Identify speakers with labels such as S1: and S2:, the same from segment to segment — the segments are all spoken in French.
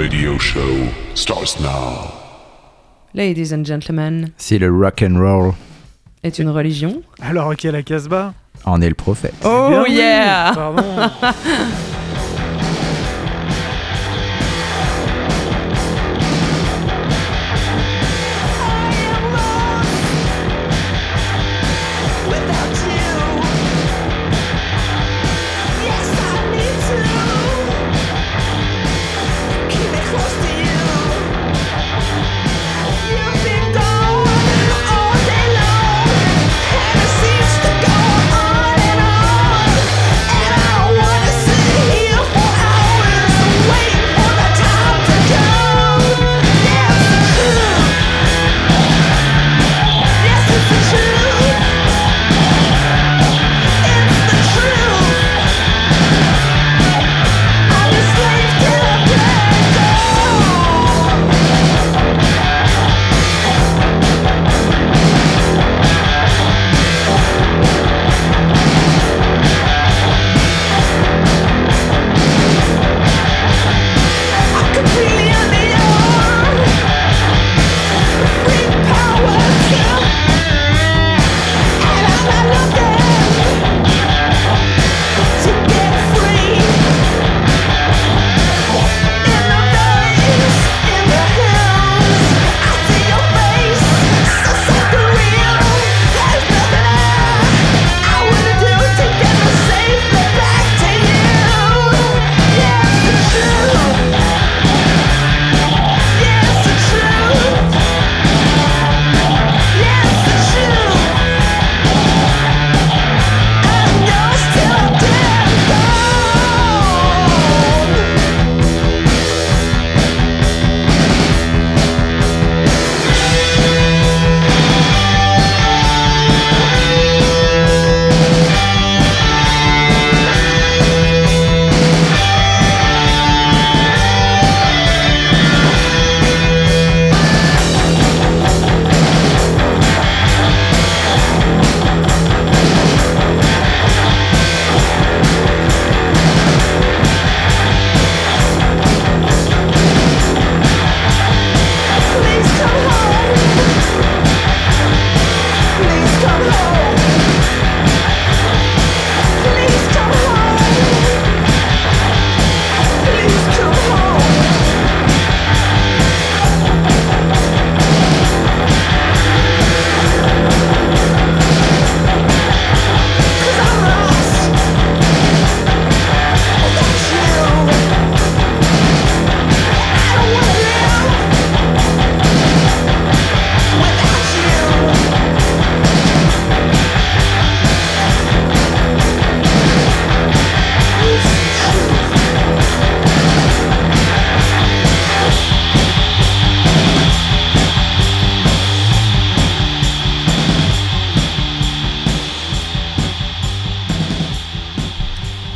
S1: radio show starts now.
S2: Ladies and gentlemen,
S3: Si le rock and roll
S2: est une religion.
S4: Alors, ok, la Casbah.
S3: en est le prophète.
S2: Oh
S4: Bien vu.
S2: yeah
S4: Pardon.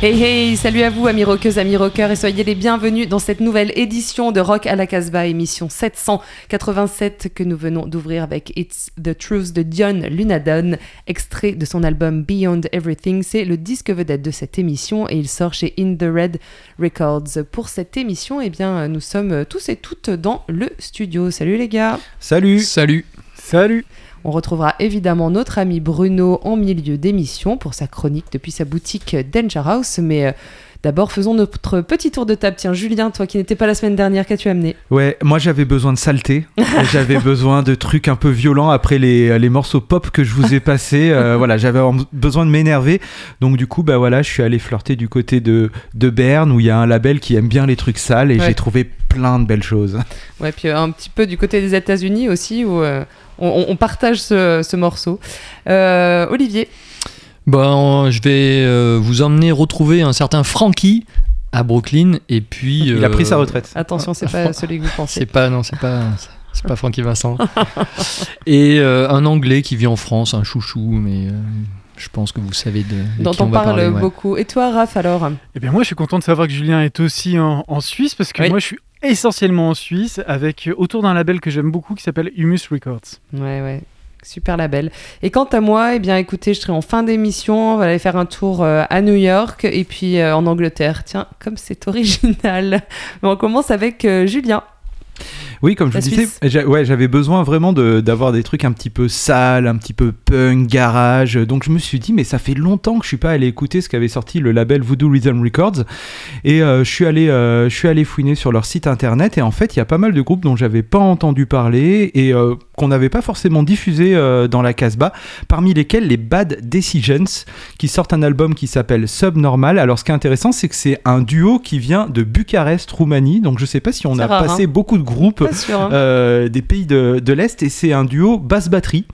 S2: Hey hey, salut à vous amis rockeuses, amis rockeurs et soyez les bienvenus dans cette nouvelle édition de Rock à la Casbah, émission 787 que nous venons d'ouvrir avec It's the Truth de Dion Lunadon, extrait de son album Beyond Everything. C'est le disque vedette de cette émission et il sort chez In the Red Records. Pour cette émission, eh bien, nous sommes tous et toutes dans le studio. Salut les gars
S3: Salut
S5: Salut.
S4: Salut.
S2: On retrouvera évidemment notre ami Bruno en milieu d'émission pour sa chronique depuis sa boutique Danger House. Mais euh, d'abord, faisons notre petit tour de table. Tiens, Julien, toi qui n'étais pas la semaine dernière, qu'as-tu amené?
S3: Ouais, moi j'avais besoin de saleté. Et j'avais besoin de trucs un peu violents après les, les morceaux pop que je vous ai passés. Euh, voilà, j'avais besoin de m'énerver. Donc du coup, bah voilà, je suis allé flirter du côté de, de Berne où il y a un label qui aime bien les trucs sales et
S2: Ouais.
S3: j'ai trouvé plein de belles choses.
S2: Ouais, puis euh, un petit peu du côté des États-Unis aussi, où euh, on, on partage ce, ce morceau. Euh, Olivier,
S5: Bon, je vais euh, vous emmener retrouver un certain Frankie à Brooklyn et puis.
S3: Il a
S5: euh,
S3: pris sa retraite.
S2: attention, c'est pas celui que vous
S5: C'est
S2: pensez.
S5: pas non, c'est pas c'est pas Frankie Vincent. et euh, un Anglais qui vit en France, un chouchou, mais euh, je pense que vous savez de, de
S2: Dont
S5: qui
S2: on
S5: on va
S2: parle
S5: parler. ouais.
S2: beaucoup. Et toi, Raph, alors?
S4: Eh bien, moi, je suis content de savoir que Julien est aussi en, en Suisse parce que
S2: Oui.
S4: moi, je suis
S6: essentiellement en Suisse, avec autour d'un label que j'aime beaucoup qui s'appelle Humus Records.
S2: Ouais, ouais. Super label. Et quant à moi, eh bien, écoutez, je serai en fin d'émission. On va aller faire un tour euh, à New York et puis euh, en Angleterre. Tiens, comme c'est original. Mais on commence avec euh, Julien.
S3: Oui, comme je
S2: La
S3: vous disais, j'a- ouais, j'avais besoin vraiment de- d'avoir des trucs un petit peu sales, un petit peu punk, garage. Donc je me suis dit, mais ça fait longtemps que je suis pas allé écouter ce qu'avait sorti le label Voodoo Rhythm Records. Et euh, je suis allé, euh, je suis allé fouiner sur leur site internet. Et en fait, il y a pas mal de groupes dont j'avais pas entendu parler et euh, qu'on n'avait pas forcément diffusé euh, dans la Casbah. Parmi lesquels les Bad Decisions, qui sortent un album qui s'appelle Subnormal. Alors ce qui est intéressant, c'est que c'est un duo qui vient de Bucarest, Roumanie. Donc je sais pas si on a
S2: rare, hein.
S3: passé beaucoup de groupes
S2: sûr. hein.
S3: euh, des pays de, de l'Est et c'est un duo basse-batterie.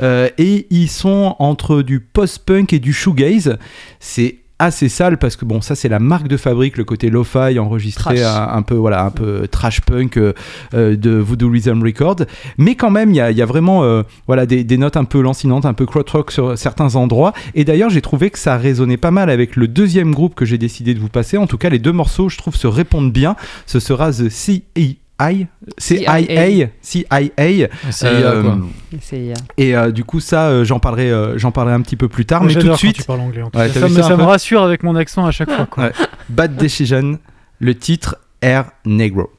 S3: Euh, et ils sont entre du post-punk et du shoegaze. C'est assez sale parce que bon ça c'est la marque de fabrique le côté lo-fi enregistré un, un peu voilà un peu trash punk euh, euh, de Voodoo Rhythm Records. Mais quand même il y y a vraiment euh, voilà des, des notes un peu lancinantes un peu krautrock sur certains endroits. Et d'ailleurs j'ai trouvé que ça résonnait pas mal avec le deuxième groupe que j'ai décidé de vous passer. En tout cas les deux morceaux je trouve se répondent bien. Ce sera The CEI CIA CIA
S5: C'est quoi.
S2: C'est, euh,
S3: et euh, du coup ça euh, j'en parlerai euh, j'en parlerai un petit peu plus tard mais tout de suite
S6: tu parles anglais. en tout
S3: Ouais,
S6: cas.
S3: t'as
S6: ça me,
S3: ça un
S6: ça me
S3: peu
S6: rassure avec mon accent à chaque fois. quoi.
S3: Ouais. Bad Decision le titre Air Negro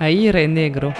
S2: Aire Negro.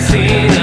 S2: seen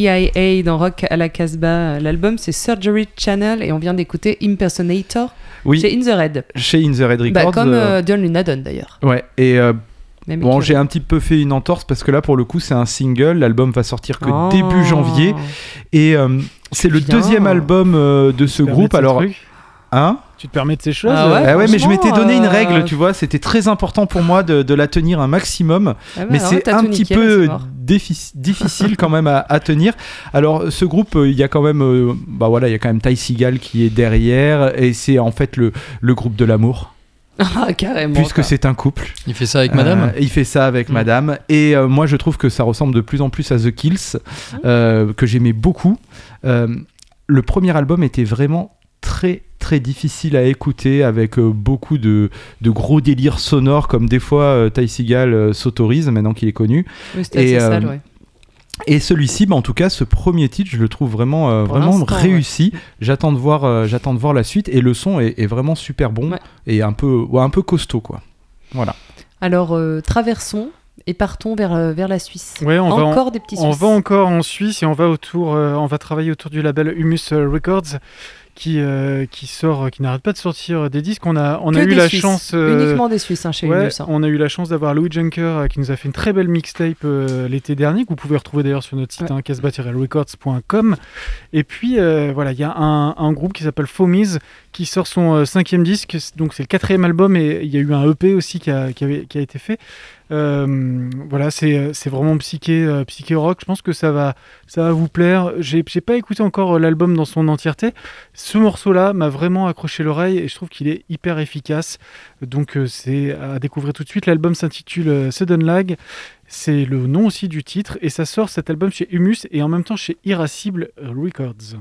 S2: CIA dans Rock à la Casbah. L'album, c'est Surgery Channel et on vient d'écouter Impersonator
S3: Oui,
S2: chez In the Red.
S3: chez In the Red
S2: Bah,
S3: Records.
S2: comme
S3: euh,
S2: euh, John Lunadon d'ailleurs.
S3: Ouais, et euh,
S2: Même
S3: bon, j'ai un petit peu fait une entorse parce que là, pour le coup, c'est un single. L'album va sortir que
S2: Oh.
S3: début janvier. Et euh, c'est le deuxième album euh, de ce groupe. Alors, hein
S6: Tu te permets de ces choses
S2: Ah ouais,
S3: Ah ouais, mais je m'étais donné une
S2: franchement,
S3: règle,
S2: euh,
S3: tu vois. C'était très important pour moi de, de la tenir un maximum.
S2: Ah bah
S3: mais
S2: alors,
S3: c'est un petit peu difficile quand même à, à tenir. Alors ce groupe, euh, il y a quand même, euh, bah voilà, il y a quand même Ty Seagal qui est derrière et c'est en fait le, le groupe de l'amour
S2: Ah, carrément.
S3: puisque c'est un couple.
S5: Il fait ça avec madame
S3: Euh, il fait ça avec
S5: Mm.
S3: madame et euh, moi je trouve que ça ressemble de plus en plus à The Kills euh, que j'aimais beaucoup. Euh, le premier album était vraiment très très difficile à écouter avec euh, beaucoup de, de gros délires sonores comme des fois euh, Ty Seagal euh, s'autorise maintenant qu'il est connu.
S2: Oui,
S3: et,
S2: assez
S3: euh,
S2: sale, ouais.
S3: Et celui-ci, bah, en tout cas, ce premier titre, je le trouve vraiment, euh, vraiment réussi. J'attends de voir, euh, j'attends de voir la suite et le son est, est vraiment super bon
S2: Ouais.
S3: et un peu, ouais, un peu costaud quoi. Voilà.
S2: Alors, euh, traversons et partons vers, vers la Suisse.
S6: Ouais, on va en-
S2: Encore des petits
S6: On
S2: Suisses.
S6: va encore en Suisse et on va autour, euh, on va travailler autour du label Humus Records qui euh, qui sort, qui n'arrête pas de sortir des disques. On a on
S2: Que
S6: a eu la
S2: Suisses.
S6: chance. euh,
S2: Uniquement des Suisses hein, chez
S6: ouais,
S2: hein.
S6: on a eu la chance d'avoir Louis Junker euh, qui nous a fait une très belle mixtape l'été dernier que vous pouvez retrouver d'ailleurs sur notre site
S2: Ouais.
S6: hein, casbah-records.com et puis voilà il y a un, un groupe qui s'appelle Fomies qui sort son euh, cinquième disque donc c'est le quatrième album et il y a eu un EP aussi qui a, été fait Euh, voilà c'est euh, c'est vraiment psyché psyché rock je pense que ça va ça va vous plaire j'ai pas écouté encore l'album dans son entièreté ce morceau là m'a vraiment accroché l'oreille et je trouve qu'il est hyper efficace donc c'est à découvrir tout de suite. L'album s'intitule Sudden Lag. C'est le nom aussi du titre et ça sort cet album chez Humus et en même temps chez Irascible Records.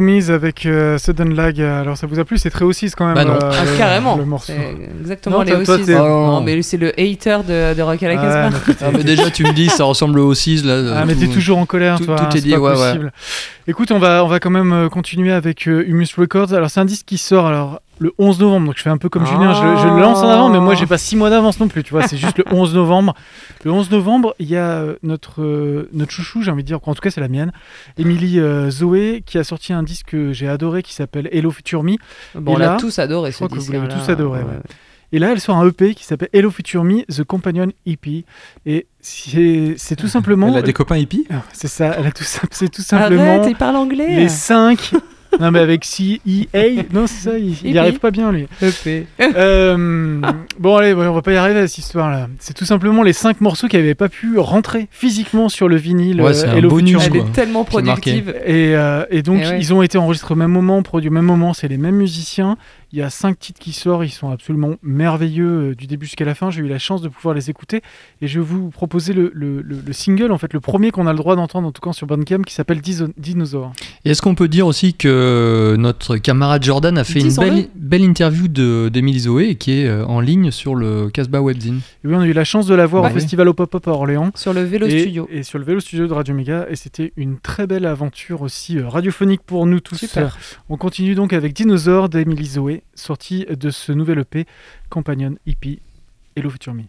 S6: Fomies avec euh, Sudden Lag. Alors ça vous a plu C'est très aussi quand même.
S5: Bah non.
S6: euh,
S2: Ah, carrément.
S6: Le morceau.
S2: Exactement
S6: Non,
S2: les Oasis.
S6: t'es-
S2: Non,
S5: Oh.
S2: mais c'est le hater de, de Rock à la
S5: Ah, mais déjà, tu me dis, ça ressemble au 6 là.
S6: Ah,
S5: euh,
S6: mais t'es toujours en colère,
S5: tout-
S6: toi.
S5: tout
S6: hein,
S5: est dit,
S6: pas
S5: ouais, ouais.
S6: Écoute, on va, on va quand même euh, continuer avec euh, Humus Records. Alors, c'est un disque qui sort alors le 11 novembre. Donc, je fais un peu comme. Julien. Je, je le lance en avant, mais moi, j'ai pas 6 mois d'avance non plus. Tu vois, c'est juste le 11 novembre. Le 11 novembre, il y a euh, notre, euh, notre chouchou, j'ai envie de dire, en tout cas, c'est la mienne, Émilie euh, Zoé, qui a sorti un disque que j'ai adoré qui s'appelle Hello Future Me.
S2: Bon,
S6: Et
S2: on l'a tous adoré
S6: je
S2: ce
S6: crois que vous
S2: disque.
S6: l'avez
S2: là.
S6: tous adoré, ouais. Et là, elle sort un EP qui s'appelle Hello Future Me, The Companion EP. Et c'est tout simplement.
S3: Elle a des copains hippies
S6: Ah, C'est ça, elle a tout, c'est tout simplement
S2: Arrête, il parle anglais.
S6: les 5. non, mais avec C-E-A. Non, c'est ça, il, il
S2: Hippie.
S6: y arrive pas bien, lui.
S2: EP.
S6: Euh, bon, allez, on va pas y arriver à cette histoire-là. C'est tout simplement les 5 morceaux qui avaient pas pu rentrer physiquement sur le vinyle.
S5: Ouais,
S6: euh,
S5: c'est un bonus.
S2: Elle est tellement productive.
S6: Et, euh, et donc,
S2: Eh ouais.
S6: ils ont été enregistrés au même moment, produits au même moment, c'est les mêmes musiciens. Il y a cinq titres qui sortent, ils sont absolument merveilleux euh, du début jusqu'à la fin. J'ai eu la chance de pouvoir les écouter et je vais vous proposer le, le- le- le single, en fait, le premier qu'on a le droit d'entendre, en tout cas sur Bandcamp, qui s'appelle Dinosaur.
S5: Et est-ce qu'on peut dire aussi que notre camarade Jordan a fait une belle, belle interview de- d'Emily Zoé qui est euh, en ligne sur le Casbah Webzine
S6: Et oui, on a eu la chance de la voir
S5: Bah
S6: au
S5: oui.
S6: festival au Pop-Up à Orléans.
S2: Sur le vélo
S6: et,
S2: studio.
S6: et sur le vélo studio de Radio Méga et c'était une très belle aventure aussi euh, radiophonique pour nous tous.
S2: Super.
S6: On continue donc avec Dinosaur d'Emily Zoé, sorti de ce nouvel EP Companion EP Hello Future Me.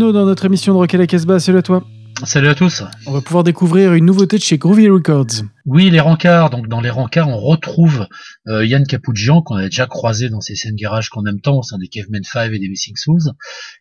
S6: Bruno dans notre émission de Rock à la Casbah. Salut à toi.
S7: Salut à tous.
S6: On va pouvoir découvrir une nouveauté de chez Groovy Records.
S7: Oui, les rencarts. Donc dans les rencarts, on retrouve euh, Yann Capoujian qu'on a déjà croisé dans ces scènes garage qu'on aime tant au sein des Cavemen 5 et des Missing Souls.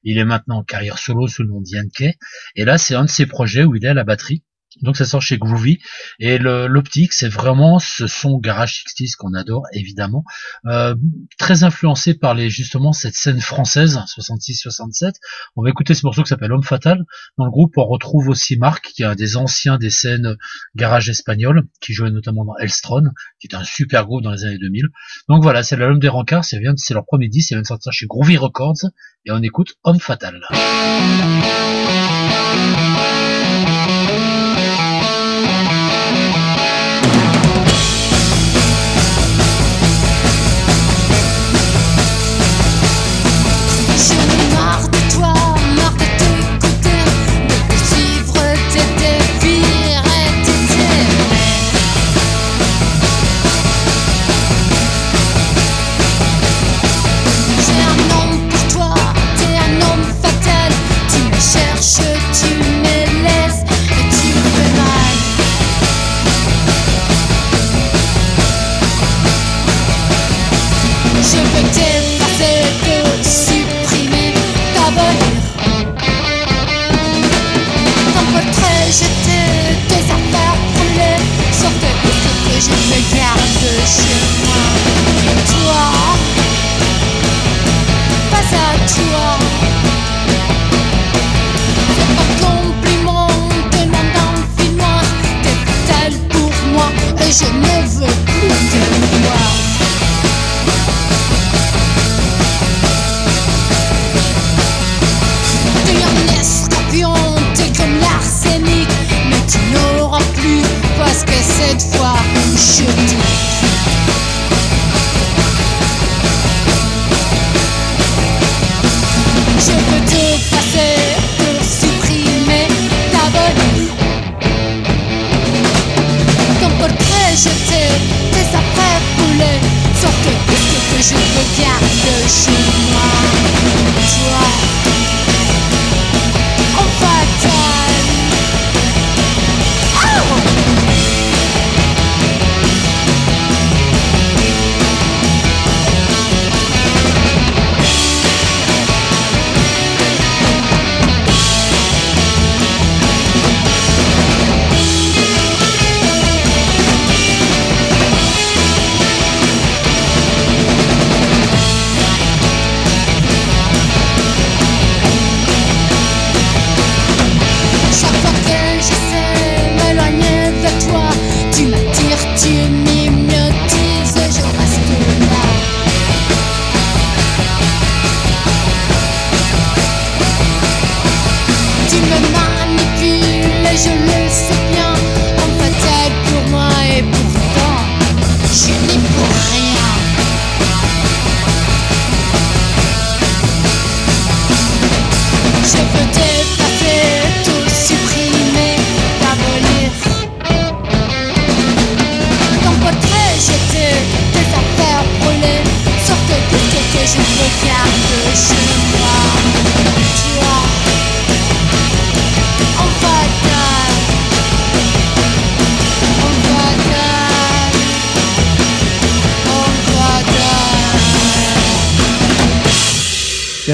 S7: Il est maintenant en carrière solo sous le nom d'Yann Kay. Et là, c'est un de ses projets où il est à la batterie. Donc ça sort chez Groovy. Et l'optique c'est vraiment ce son garage 60s qu'on adore évidemment. Euh, très influencé par les justement cette scène française 66-67 on va écouter ce morceau qui s'appelle Homme Fatal. Dans le groupe on retrouve aussi Marc qui est un des anciens des scènes garage espagnoles qui jouait notamment dans Elstron qui est un super groupe dans les années 2000 donc voilà c'est l'album des vient- c'est leur premier disque. Ça vient de sortir chez Groovy Records. Et on écoute Homme Fatal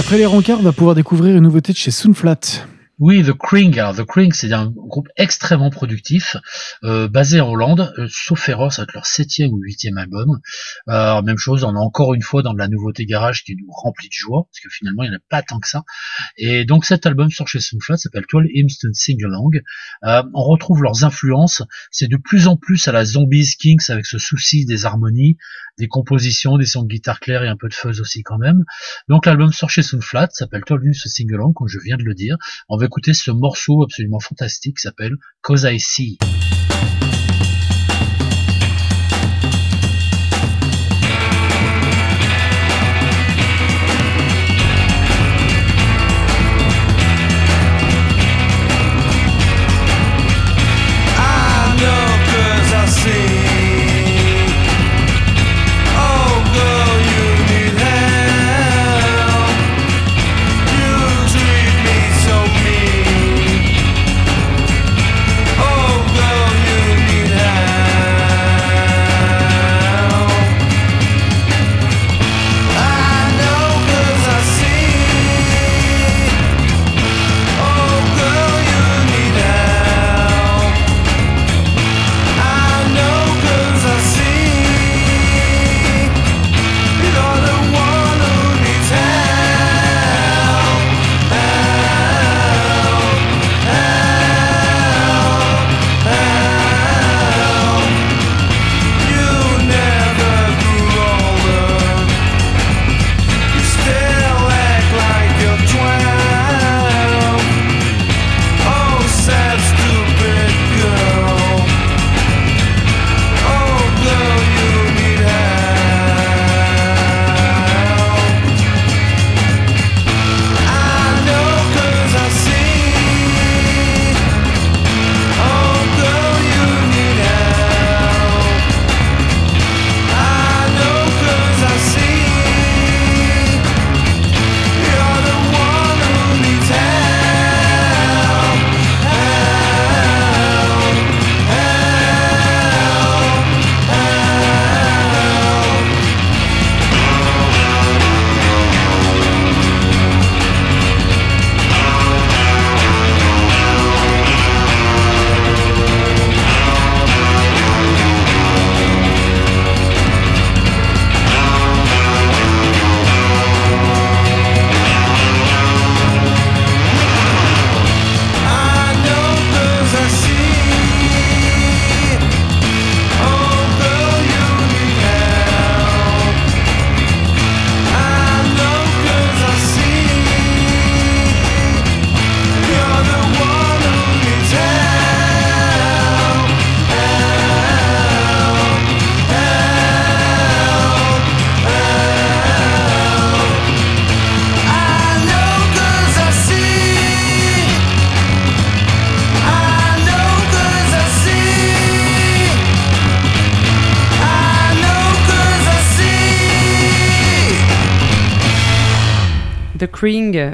S6: après les rencarts, on va pouvoir découvrir une nouveauté de chez Soonflat.
S7: Oui, The Kring. Alors, The Kring, c'est un groupe extrêmement productif, euh, basé en Hollande, euh, sauf erreur, ça va être leur septième ou huitième album. Euh, même chose, on a encore une fois dans de la nouveauté garage qui nous remplit de joie, parce que finalement, il n'y en a pas tant que ça. Et donc, cet album sort chez Soundflat, s'appelle 12 Hymns Sing Along. Euh, on retrouve leurs influences. C'est de plus en plus à la Zombies Kings avec ce souci des harmonies, des compositions, des sons de guitare claire et un peu de fuzz aussi quand même. Donc, l'album sort chez Soundflat, s'appelle 12 Hymns Sing Along, comme je viens de le dire. Va écouter ce morceau absolument fantastique qui s'appelle Cause I See.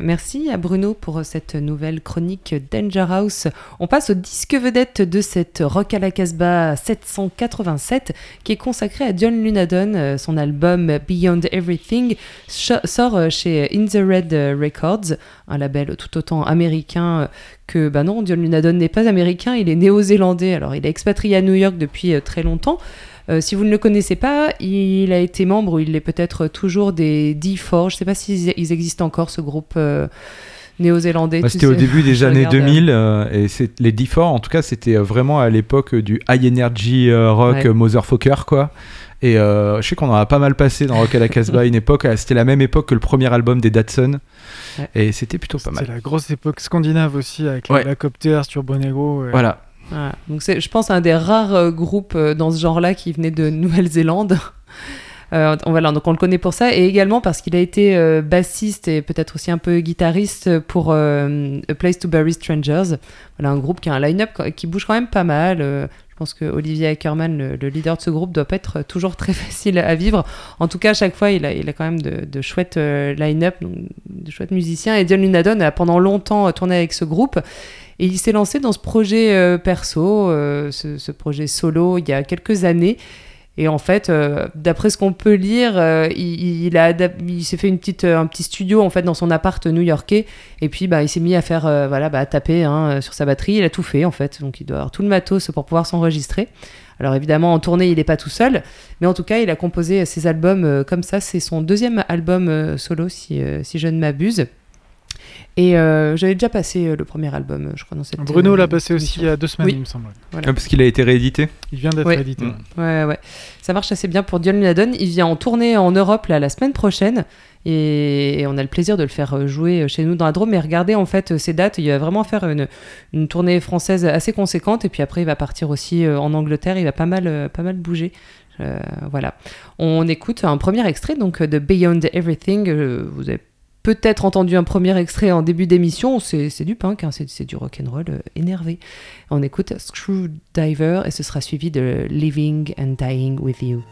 S2: Merci à Bruno pour cette nouvelle chronique Danger House. On passe au disque vedette de cette Rock à la Casbah 787 qui est consacré à John Lunadon. Son album Beyond Everything sort chez In the Red Records, un label tout autant américain que bah non, John Lunadon n'est pas américain, il est néo-zélandais. Alors il est expatrié à New York depuis euh, très longtemps. Euh, si vous ne le connaissez pas, il a été membre, ou il est peut-être toujours des D4. Je ne sais pas s'ils ils existent encore, ce groupe euh, néo-zélandais.
S3: Bah, c'était au début des années
S2: regarde, euh,
S3: 2000 euh, et c'est les D4 en tout cas c'était vraiment à l'époque du high energy euh, rock
S2: Ouais.
S3: motherfucker quoi. Et euh, je sais qu'on en a pas mal passé dans Rock à la Casbah à une époque, c'était la même époque que le premier album des Datsun
S2: Ouais.
S3: et c'était plutôt pas
S6: C'est
S3: mal.
S6: la grosse époque scandinave aussi avec
S3: Ouais.
S6: la Copters, Turbo Negro. ouais.
S3: Voilà.
S2: Donc c'est, je pense, un des rares euh, groupes euh, dans ce genre-là qui venait de Nouvelle-Zélande. Euh, on, voilà, donc on le connaît pour ça, et également parce qu'il a été euh, bassiste et peut-être aussi un peu guitariste pour A Place to Bury Strangers. Voilà, un groupe qui a un line-up qui bouge quand même pas mal. Je pense que Olivier Ackerman, le, le leader de ce groupe, doit pas être toujours très facile à vivre. En tout cas, à chaque fois, il a, quand même de, chouettes line-up, de chouettes musiciens. Et John Lunadon a pendant longtemps tourné avec ce groupe. Et il s'est lancé dans ce projet euh, perso, euh, ce, projet solo, il y a quelques années. Et en fait, euh, d'après ce qu'on peut lire, il, a s'est fait une petite, un petit studio en fait dans son appart new-yorkais. Et puis, bah, il s'est mis à faire, voilà, bah, à taper hein, sur sa batterie. Il a tout fait en fait, donc il doit avoir tout le matos pour pouvoir s'enregistrer. Alors évidemment, en tournée, il n'est pas tout seul, mais en tout cas, il a composé ses albums comme ça. C'est son deuxième album solo, si je ne m'abuse. Et euh, j'avais déjà passé euh, le premier album, euh, je crois, dans cette.
S6: Bruno l'a passé aussi il y a deux semaines,
S2: Oui.
S6: il me semble.
S2: Voilà.
S3: Ah, parce qu'il a été réédité.
S6: Il vient d'être
S2: Ouais.
S6: édité.
S3: Mm.
S2: Ouais, ouais. Ça marche assez bien pour John Lunadon. Il vient en tournée en Europe là, la semaine prochaine. Et on a le plaisir de le faire jouer chez nous dans la Drôme. Mais regardez en fait ces dates. Il va vraiment faire une, une tournée française assez conséquente. Et puis après, il va partir aussi en Angleterre. Il va pas mal, pas mal bouger. Euh, voilà. On écoute un premier extrait donc de Beyond Everything. Vous avez peut-être entendu un premier extrait en début d'émission. C'est du punk, hein, c'est du rock'n'roll euh, énervé. On écoute Screwdriver et ce sera suivi de Living and Dying with You.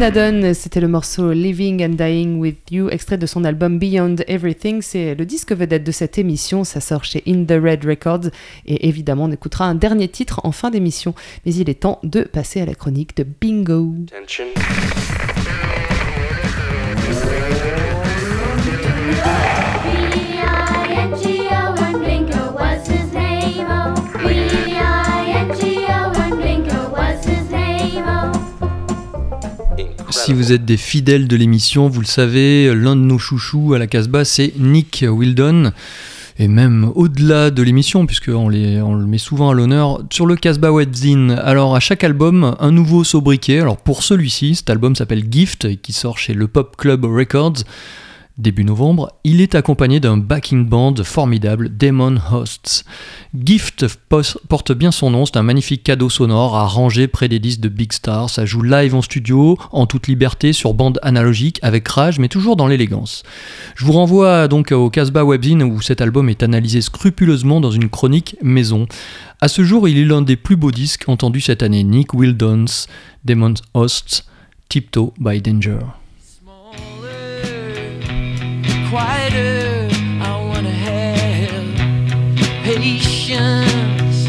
S2: C'était le morceau Living and Dying with You, extrait de son album Beyond Everything. C'est le disque vedette de cette émission. Ça sort chez In the Red Records. Et évidemment, on écoutera un dernier titre en fin d'émission. Mais il est temps de passer à la chronique de Bingo.
S8: Attention.
S5: Si vous êtes des fidèles de l'émission, vous le savez, l'un de nos chouchous à la Casbah, c'est Nick Wildon. Et même au-delà de l'émission, puisqu'on on le met souvent à l'honneur, sur le Casbah Webzine. Alors, à chaque album, un nouveau sobriquet. Alors, pour celui-ci, cet album s'appelle Gift, qui sort chez le Pop Club Records début novembre. Il est accompagné d'un backing band formidable, Demon Hosts. Gift porte bien son nom, c'est un magnifique cadeau sonore à ranger près des disques de Big Star. Ça joue live en studio, en toute liberté, sur bande analogique, avec rage, mais toujours dans l'élégance. Je vous renvoie donc au Casbah Webzine où cet album est analysé scrupuleusement dans une chronique maison. À ce jour, il est l'un des plus beaux disques entendus cette année. Nick Wildon's Demon Hosts, Tiptoe by Danger.
S9: Patience.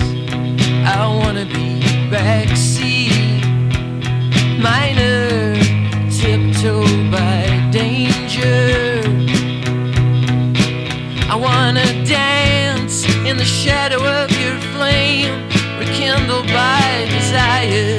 S9: I wanna be backseat. Minor tiptoe by danger. I wanna dance in the shadow of your flame, rekindled by desire.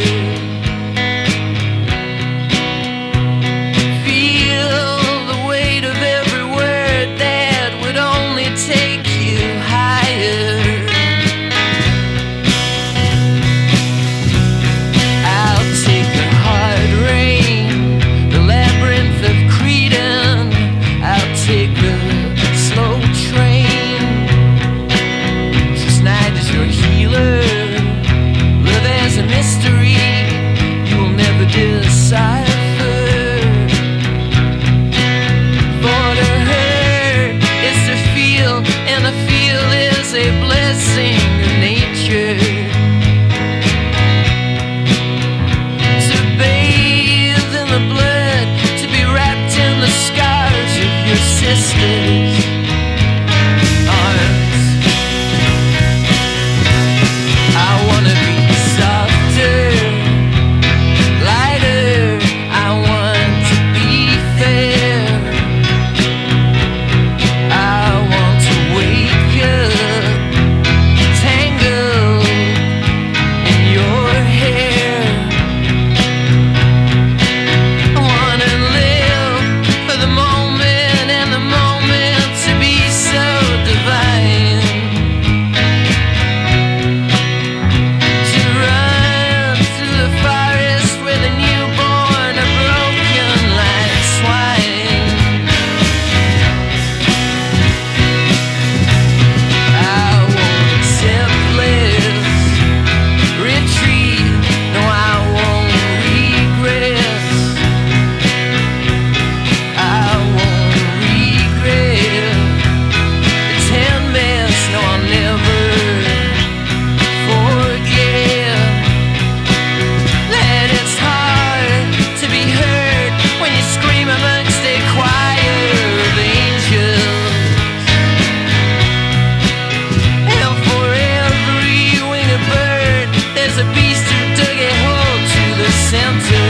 S9: center.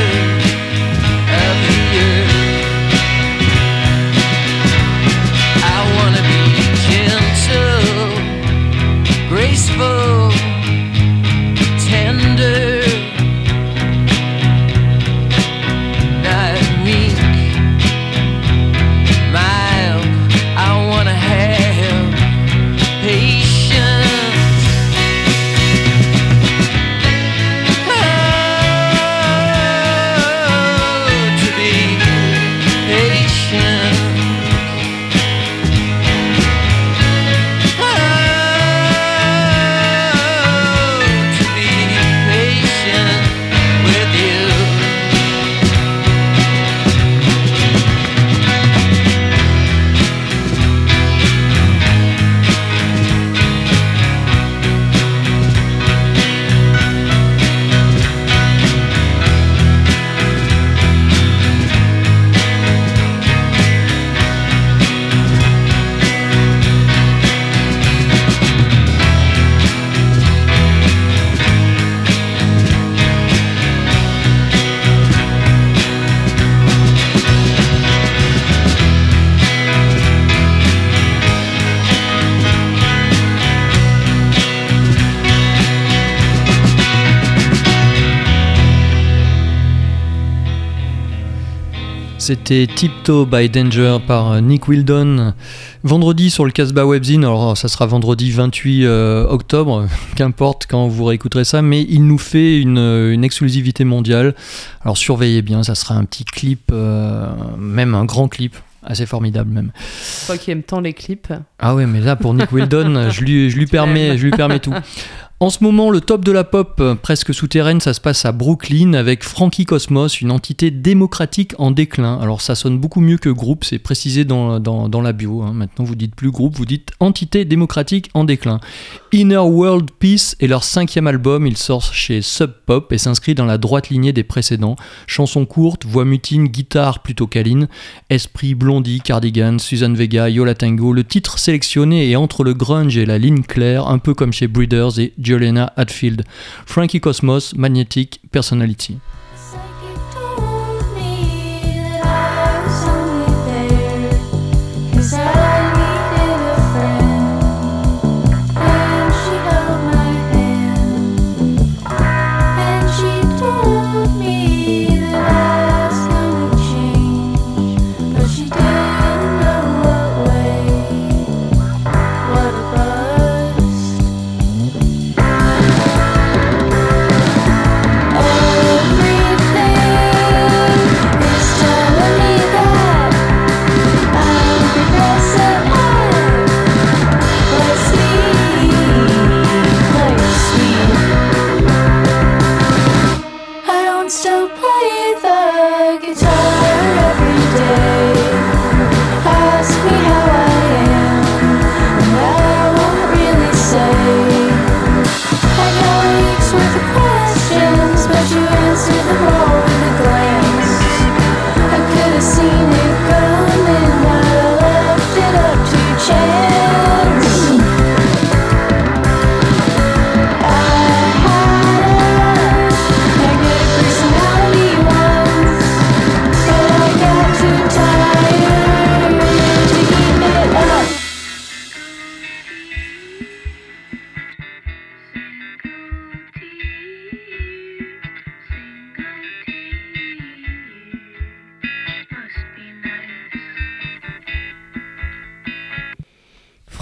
S5: C'était Tiptoe by Danger par euh, Nick Wildon. Vendredi sur le Casbah Webzine, alors ça sera vendredi 28 euh, octobre, qu'importe quand vous réécouterez ça, mais il nous fait une, euh, une exclusivité mondiale. Alors surveillez bien, ça sera un petit clip, euh, même un grand clip, assez formidable même.
S2: Toi qui aimes tant les clips.
S5: Ah ouais, mais là pour Nick Wildon, je lui, je lui
S2: Tu
S5: permets, je lui permets tout. En ce moment, le top de la pop euh, presque souterraine, ça se passe à Brooklyn avec Frankie Cosmos, une entité démocratique en déclin. Alors ça sonne beaucoup mieux que groupe, c'est précisé dans, dans, la bio. hein. Maintenant, vous dites plus groupe, vous dites entité démocratique en déclin. Inner World Peace est leur cinquième album, il sort chez Sub Pop et s'inscrit dans la droite lignée des précédents. Chansons courtes, voix mutine, guitare plutôt câline, Esprit, Blondie, Cardigan, Susan Vega, Yola Tango. Le titre sélectionné est entre le grunge et la ligne claire, un peu comme chez Breeders et Jolena Hatfield. Frankie Cosmos, Magnetic Personality.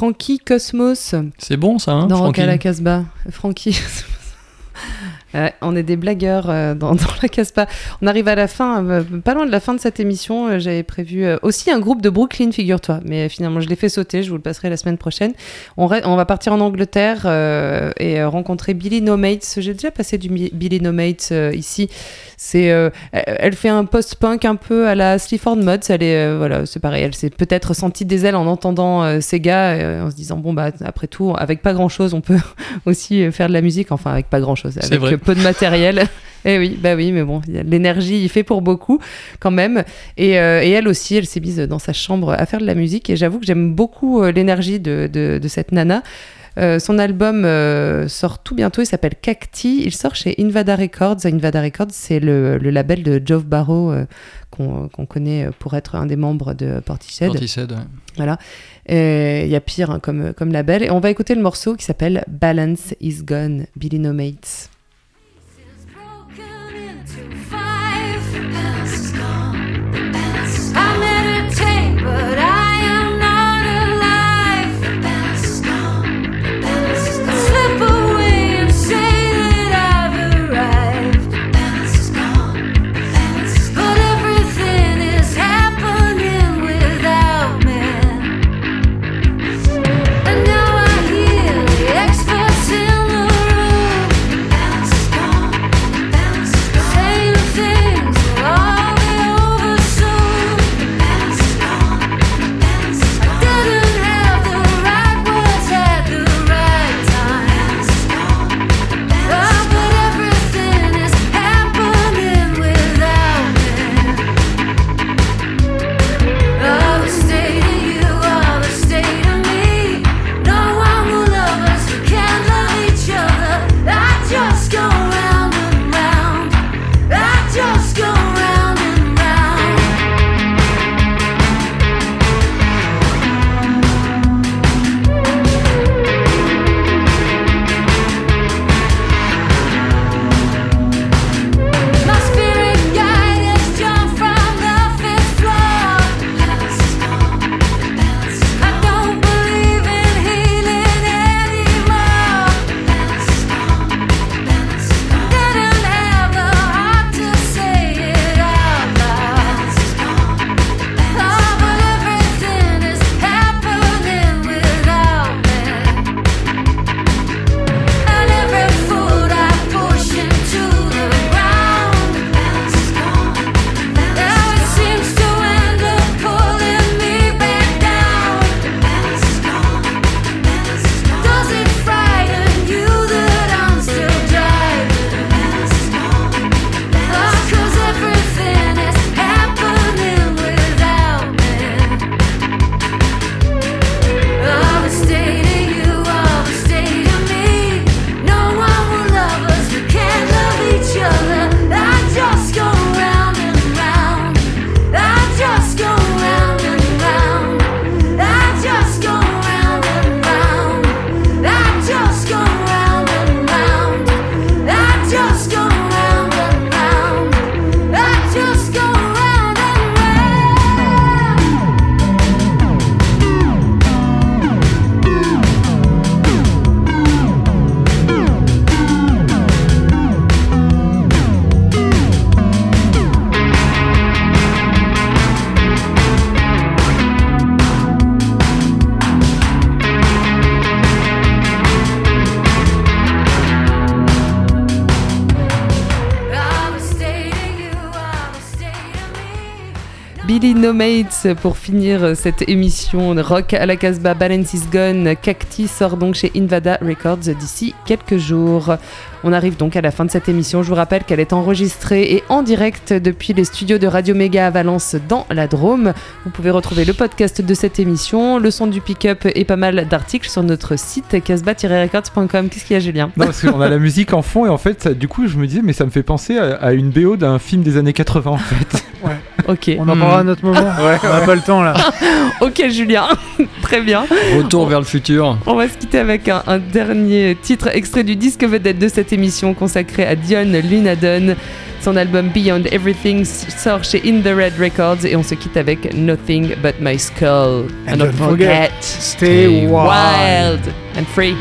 S2: Frankie Cosmos
S5: C'est bon ça, hein,
S2: dans Rock
S5: Frankie
S2: à la Casbah. Frankie. Ouais, on est des blagueurs euh, dans, dans la Casbah. On arrive à la fin, euh, pas loin de la fin de cette émission. Euh, J'avais prévu euh, aussi un groupe de Brooklyn, figure-toi. Mais finalement, je l'ai fait sauter. Je vous le passerai la semaine prochaine. On, va partir en Angleterre euh, et euh, rencontrer Billy No Mates. J'ai déjà passé du Mi- Billy No Mates euh, ici. C'est, euh, elle fait un post-punk un peu à la Sleaford Mods. Elle est, euh, voilà, c'est pareil. Elle s'est peut-être sentie des ailes en entendant euh, ces gars, euh, en se disant bon bah après tout, avec pas grand-chose, on peut aussi euh, faire de la musique. Enfin, avec pas grand-chose,
S5: C'est vrai.
S2: Peu de matériel. Eh oui, bah oui, mais bon, l'énergie, il fait pour beaucoup quand même. Et, euh, et elle aussi, elle s'est mise dans sa chambre à faire de la musique. Et j'avoue que j'aime beaucoup euh, l'énergie de, de- de cette nana. Euh, son album euh, sort tout bientôt, il s'appelle Cacti. Il sort chez Invada Records. Invada Records, c'est le, le label de Geoff Barrow euh, qu'on connaît pour être un des membres de Portishead.
S5: Portishead, ouais.
S2: Voilà. Il y a pire hein, comme, comme label. Et on va écouter le morceau qui s'appelle Balance is Gone, Billy No Mates. Billy No Mates pour finir cette émission rock à la Casbah. Balance is Gone. Cacti sort donc chez Invada Records d'ici quelques jours. On arrive donc à la fin de cette émission. Je vous rappelle qu'elle est enregistrée et en direct depuis les studios de Radio Méga à Valence dans la Drôme. Vous pouvez retrouver le podcast de cette émission, le son du pick-up et pas mal d'articles sur notre site casbah-records.com. Qu'est-ce qu'il y a, Julien?
S3: Non, parce qu'on a la musique en fond et en fait, ça- du coup, je me disais, mais ça me fait penser à, à une BO d'un film des années 80 en fait.
S2: Ok.
S6: On en parlera à notre moment. on n'a pas le temps là.
S2: Ok, Julien. Très bien.
S5: Retour vers le futur.
S2: On va se quitter avec un, un dernier titre extrait du disque vedette de cette émission consacrée à Dion Lunadon. Son album Beyond Everything sort chez In the Red Records et on se quitte avec Nothing But My Skull.
S6: And don't forget, stay wild.
S2: wild and free.